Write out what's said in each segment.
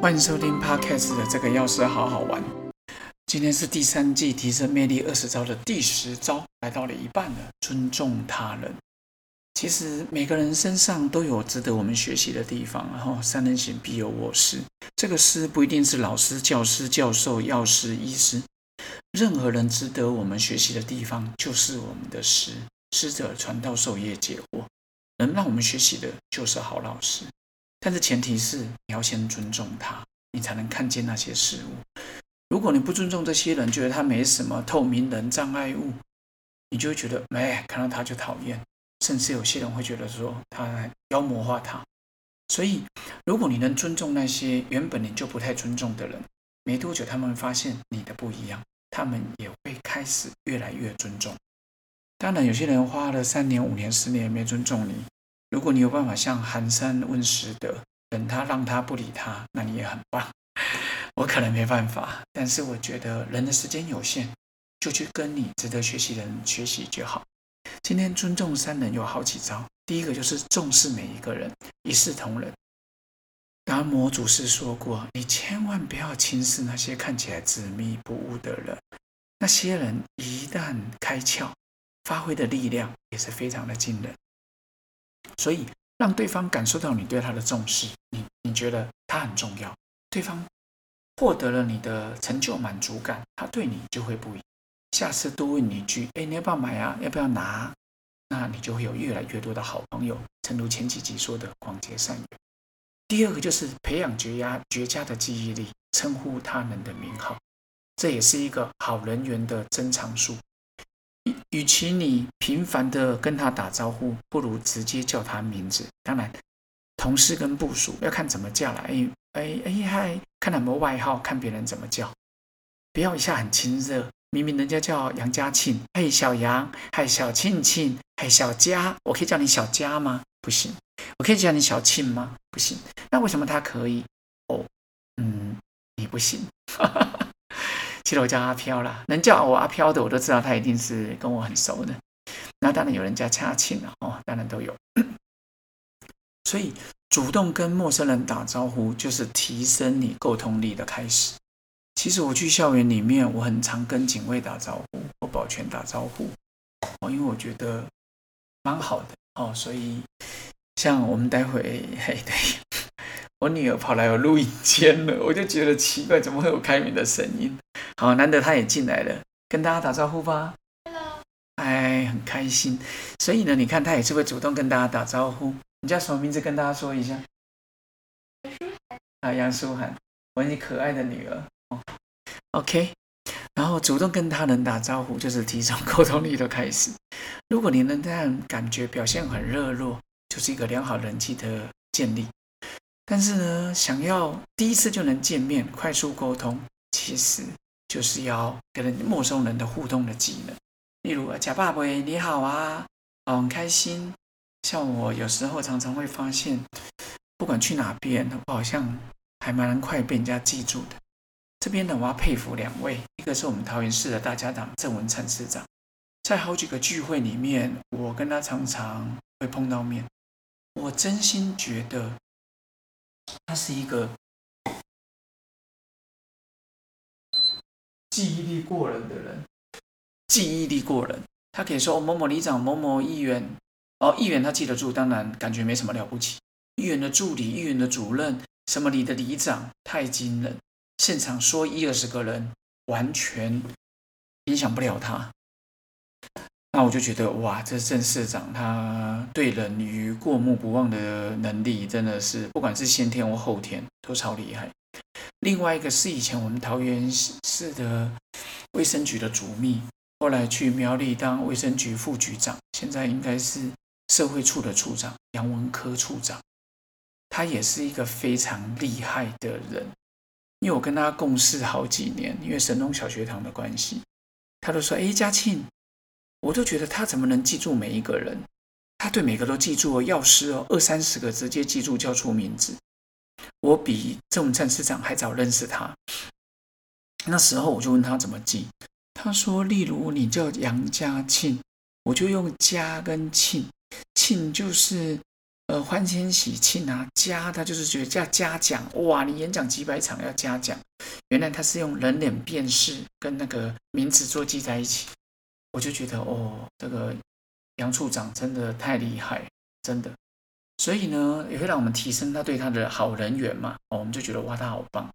欢迎收听 Podcast 的这个钥匙好好玩。今天是第三季提升魅力二十招的第十招，来到了一半了。尊重他人。其实每个人身上都有值得我们学习的地方。然后三人行必有我师，这个师不一定是老师、教师、教授、药师、医师，任何人值得我们学习的地方就是我们的师。师者，传道授业解惑，能让我们学习的就是好老师。但是前提是你要先尊重他，你才能看见那些事物。如果你不尊重这些人，觉得他没什么透明人障碍物，你就会觉得哎，看到他就讨厌，甚至有些人会觉得说他妖魔化他。所以，如果你能尊重那些原本你就不太尊重的人，没多久他们会发现你的不一样，他们也会开始越来越尊重。当然，有些人花了三年、五年、十年没尊重你。如果你有办法像寒山问拾得，等他让他不理他，那你也很棒。我可能没办法，但是我觉得人的时间有限，就去跟你值得学习的人学习就好。今天尊重三人有好几招，第一个就是重视每一个人，一视同仁。达摩祖师说过，你千万不要轻视那些看起来执迷不悟的人，那些人一旦开窍，发挥的力量也是非常的惊人。所以，让对方感受到你对他的重视，你你觉得他很重要，对方获得了你的成就满足感，他对你就会不一样。下次多问你一句：“哎，你要不要买啊？要不要拿？”那你就会有越来越多的好朋友，正如前几集说的广结善缘。第二个就是培养绝佳绝佳的记忆力，称呼他人的名号，这也是一个好人缘的珍藏术。与其你频繁的跟他打招呼，不如直接叫他名字。当然，同事跟部属要看怎么叫了。哎哎哎嗨，看他们外号，看别人怎么叫，不要一下很亲热。明明人家叫杨家庆，嘿小杨，嘿小庆庆，嘿小佳，我可以叫你小佳吗？不行。我可以叫你小庆吗？不行。那为什么他可以？哦，嗯，你不行。哈 哈其实我叫阿飘啦，能叫我阿飘的，我都知道他一定是跟我很熟的。那当然有人叫嘉庆了哦，当然都有。所以主动跟陌生人打招呼，就是提升你沟通力的开始。其实我去校园里面，我很常跟警卫打招呼，或保全打招呼哦，因为我觉得蛮好的哦。所以像我们待会 嘿对。我女儿跑来我录音间了，我就觉得奇怪，怎么会有开门的声音？好，难得他也进来了，跟大家打招呼吧。Hello，哎，很开心。所以呢，你看他也是会主动跟大家打招呼。你叫什么名字？跟大家说一下。啊，杨舒涵，我你可爱的女儿。哦，OK。然后主动跟他人打招呼，就是提升沟通力的开始。如果你能这样感觉表现很热络，就是一个良好人际的建立。但是呢，想要第一次就能见面、快速沟通，其实就是要跟陌生人的互动的技能。例如，贾爸爸，你好啊，很开心。像我有时候常常会发现，不管去哪边，我好像还蛮快被人家记住的。这边呢，我要佩服两位，一个是我们桃园市的大家长郑文灿市长，在好几个聚会里面，我跟他常常会碰到面，我真心觉得。他是一个记忆力过人的人，记忆力过人，他可以说某某里长、某某议员，哦，议员他记得住，当然感觉没什么了不起。议员的助理、议员的主任，什么里的里长，太惊人，现场说一二十个人，完全影响不了他。那我就觉得哇，这郑市长他对人鱼过目不忘的能力，真的是不管是先天或后天都超厉害。另外一个是以前我们桃园市的卫生局的主秘，后来去苗栗当卫生局副局长，现在应该是社会处的处长杨文科处长。他也是一个非常厉害的人，因为我跟他共事好几年，因为神农小学堂的关系，他都说：“哎，嘉庆。”我都觉得他怎么能记住每一个人？他对每个都记住哦，药师哦，二三十个直接记住叫出名字。我比郑文灿市长还早认识他。那时候我就问他怎么记，他说：例如你叫杨家庆，我就用家跟庆，庆就是呃欢天喜庆啊，嘉他就是觉得叫嘉奖。哇，你演讲几百场要嘉奖，原来他是用人脸辨识跟那个名字做记在一起，我就觉得哦，这个杨处长真的太厉害，真的。所以呢，也会让我们提升他对他的好人缘嘛。我们就觉得哇，他好棒。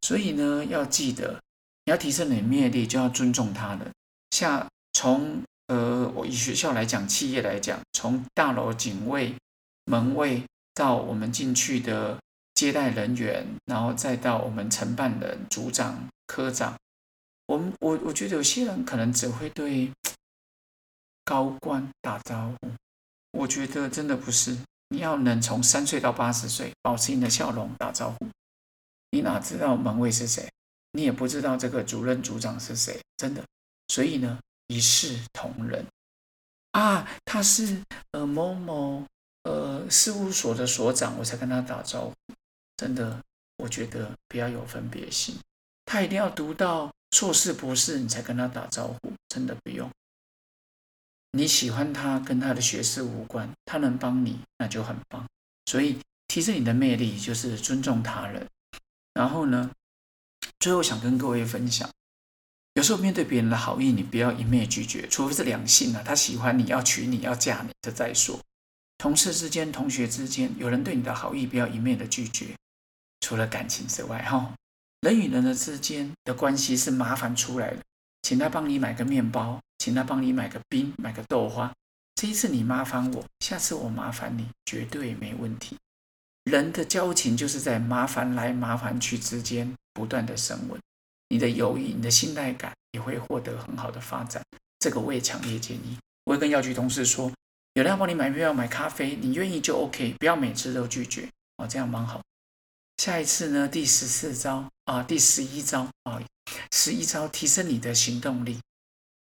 所以呢，要记得，你要提升你的魅力，就要尊重他人。像从呃，我以学校来讲，企业来讲，从大楼警卫、门卫到我们进去的接待人员，然后再到我们承办人、组长、科长，我们我我觉得有些人可能只会对 高官打招呼，我觉得真的不是。你要能从三岁到八十岁保持你的笑容打招呼，你哪知道门卫是谁？你也不知道这个主任组长是谁，真的。所以呢，一视同仁啊，他是呃某某呃事务所的所长，我才跟他打招呼。真的，我觉得不要有分别心。他一定要读到硕士博士，你才跟他打招呼，真的不用。你喜欢他，跟他的学识无关，他能帮你，那就很棒。所以提升你的魅力，就是尊重他人。然后呢，最后想跟各位分享，有时候面对别人的好意，你不要一面拒绝，除非是两性啊，他喜欢你要娶你要嫁你，这再说。同事之间、同学之间，有人对你的好意，不要一面的拒绝。除了感情之外，哈，人与人的之间的关系是麻烦出来的，请他帮你买个面包。请他帮你买个冰，买个豆花。这一次你麻烦我，下次我麻烦你，绝对没问题。人的交情就是在麻烦来麻烦去之间不断的升温，你的友谊、你的信赖感也会获得很好的发展。这个我也强烈建议。我会跟药局同事说，有人要帮你买票、买咖啡，你愿意就 OK，不要每次都拒绝哦，这样蛮好。下一次呢，第十四招啊，第十一招啊，十一招提升你的行动力。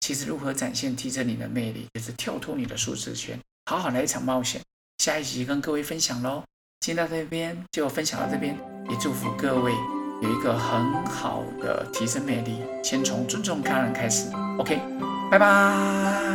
其实如何展现提升你的魅力，也是跳脱你的舒适圈，好好来一场冒险。下一集跟各位分享喽。今天到这边就分享到这边，也祝福各位有一个很好的提升魅力。先从尊重他人开始。OK，拜拜。